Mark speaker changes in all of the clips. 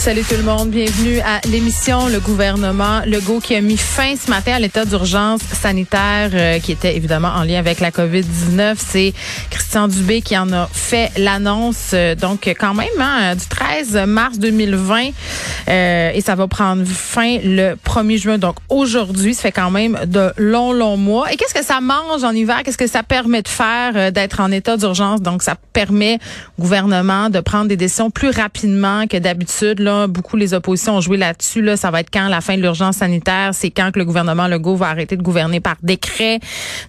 Speaker 1: Salut tout le monde, bienvenue à l'émission Le gouvernement Legault qui a mis fin ce matin à l'état d'urgence sanitaire euh, qui était évidemment en lien avec la COVID-19. C'est Christian Dubé qui en a fait l'annonce euh, donc quand même hein, du 13 mars 2020 euh, et ça va prendre fin le 1er juin. Donc aujourd'hui, ça fait quand même de longs longs mois. Et qu'est-ce que ça mange en hiver? Qu'est-ce que ça permet de faire d'être en état d'urgence? Donc ça permet au gouvernement de prendre des décisions plus rapidement que d'habitude beaucoup les oppositions ont joué là-dessus. Là, ça va être quand la fin de l'urgence sanitaire, c'est quand que le gouvernement Legault va arrêter de gouverner par décret?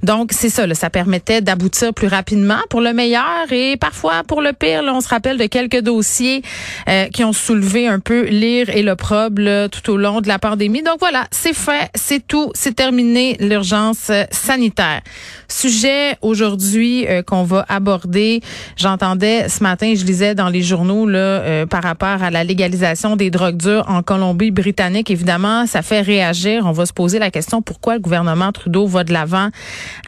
Speaker 1: Donc c'est ça, là, ça permettait d'aboutir plus rapidement pour le meilleur et parfois pour le pire. Là, on se rappelle de quelques dossiers euh, qui ont soulevé un peu l'ire et l'opprobre tout au long de la pandémie. Donc voilà, c'est fait, c'est tout, c'est terminé l'urgence euh, sanitaire. Sujet aujourd'hui euh, qu'on va aborder. J'entendais ce matin, je lisais dans les journaux là par rapport à la légalisation des drogues dures en Colombie-Britannique. Évidemment, ça fait réagir. On va se poser la question pourquoi le gouvernement Trudeau va de l'avant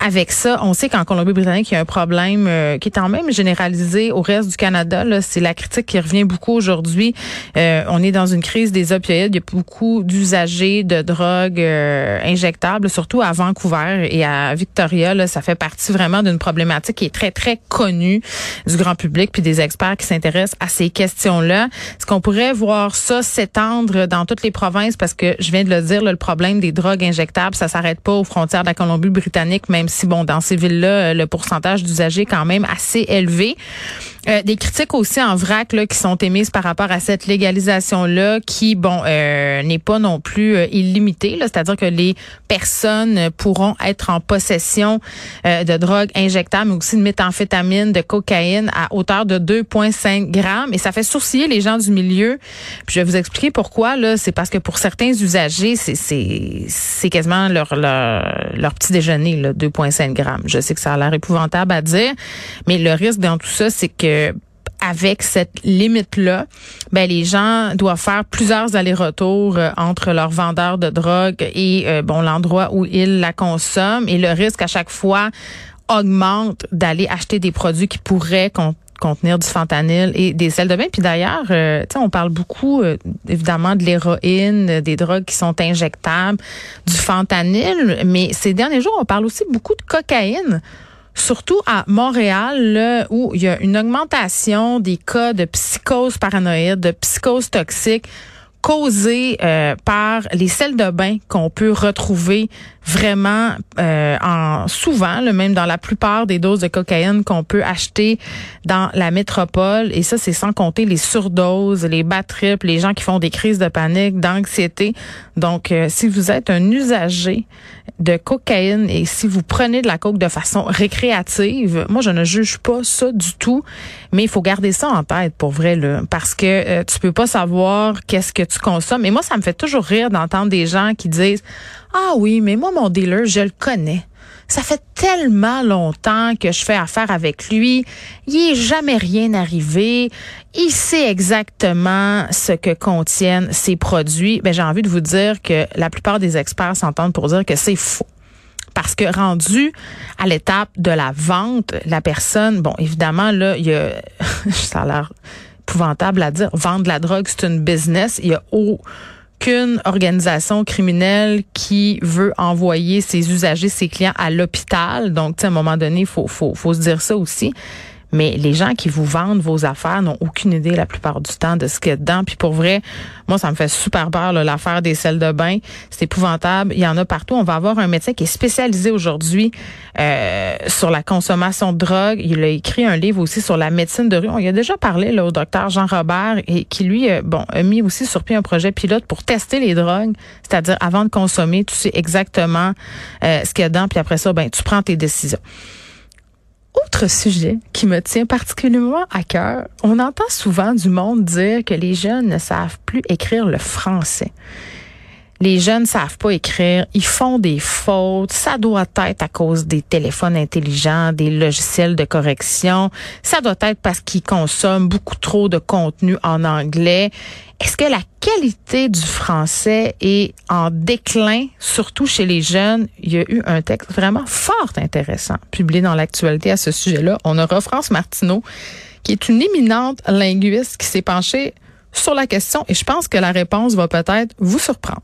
Speaker 1: avec ça? On sait qu'en Colombie-Britannique, il y a un problème euh, qui est en même généralisé au reste du Canada. C'est la critique qui revient beaucoup aujourd'hui. Euh, on est dans une crise des opioïdes. Il y a beaucoup d'usagers de drogues euh, injectables, surtout à Vancouver et à Victoria. Ça fait partie vraiment d'une problématique qui est très, très connue du grand public puis des experts qui s'intéressent à ces questions-là. Ce qu'on pourrait voir ça s'étendre dans toutes les provinces parce que je viens de le dire, le problème des drogues injectables, ça s'arrête pas aux frontières de la Colombie-Britannique, même si bon, dans ces villes-là, le pourcentage d'usagers est quand même assez élevé. Euh, des critiques aussi en vrac là, qui sont émises par rapport à cette légalisation-là, qui, bon, euh, n'est pas non plus euh, illimitée. C'est-à-dire que les personnes pourront être en possession de drogues injectables, mais aussi de méthamphétamine, de cocaïne à hauteur de 2,5 grammes. Et ça fait sourciller les gens du milieu. Je vais vous expliquer pourquoi. Là, c'est parce que pour certains usagers, c'est c'est quasiment leur, leur, leur petit déjeuner, 2,5 grammes. Je sais que ça a l'air épouvantable à dire, mais le risque dans tout ça, c'est que avec cette limite-là, ben les gens doivent faire plusieurs allers-retours euh, entre leur vendeur de drogue et euh, bon l'endroit où ils la consomment et le risque à chaque fois augmente d'aller acheter des produits qui pourraient contenir du fentanyl et des sels de bain. Puis d'ailleurs, euh, on parle beaucoup évidemment de l'héroïne, des drogues qui sont injectables, du fentanyl, mais ces derniers jours, on parle aussi beaucoup de cocaïne surtout à Montréal, où il y a une augmentation des cas de psychose paranoïde, de psychose toxique causée euh, par les sels de bain qu'on peut retrouver vraiment euh, en souvent, le même dans la plupart des doses de cocaïne qu'on peut acheter dans la métropole. Et ça, c'est sans compter les surdoses, les bad trips, les gens qui font des crises de panique, d'anxiété. Donc, euh, si vous êtes un usager de cocaïne et si vous prenez de la coke de façon récréative, moi, je ne juge pas ça du tout, mais il faut garder ça en tête pour vrai, là, parce que euh, tu peux pas savoir qu'est-ce que tu consommes. Et moi, ça me fait toujours rire d'entendre des gens qui disent ah oui, mais moi, mon dealer, je le connais. Ça fait tellement longtemps que je fais affaire avec lui. Il est jamais rien arrivé. Il sait exactement ce que contiennent ses produits. Ben, j'ai envie de vous dire que la plupart des experts s'entendent pour dire que c'est faux. Parce que rendu à l'étape de la vente, la personne, bon, évidemment, là, il y a, ça a l'air épouvantable à dire, vendre la drogue, c'est une business. Il y a qu'une organisation criminelle qui veut envoyer ses usagers, ses clients à l'hôpital. Donc, à un moment donné, il faut, faut, faut se dire ça aussi. Mais les gens qui vous vendent vos affaires n'ont aucune idée la plupart du temps de ce qu'il y a dedans. Puis pour vrai, moi, ça me fait super peur, l'affaire des selles de bain. C'est épouvantable. Il y en a partout. On va avoir un médecin qui est spécialisé aujourd'hui euh, sur la consommation de drogue. Il a écrit un livre aussi sur la médecine de rue. On y a déjà parlé là, au docteur Jean Robert et qui, lui, euh, bon, a mis aussi sur pied un projet pilote pour tester les drogues. C'est-à-dire, avant de consommer, tu sais exactement euh, ce qu'il y a dedans. Puis après ça, ben, tu prends tes décisions. Autre sujet qui me tient particulièrement à cœur, on entend souvent du monde dire que les jeunes ne savent plus écrire le français. Les jeunes savent pas écrire, ils font des fautes, ça doit être à cause des téléphones intelligents, des logiciels de correction, ça doit être parce qu'ils consomment beaucoup trop de contenu en anglais. Est-ce que la qualité du français est en déclin, surtout chez les jeunes? Il y a eu un texte vraiment fort intéressant publié dans l'actualité à ce sujet-là. On aura France Martineau, qui est une éminente linguiste qui s'est penchée sur la question et je pense que la réponse va peut-être vous surprendre.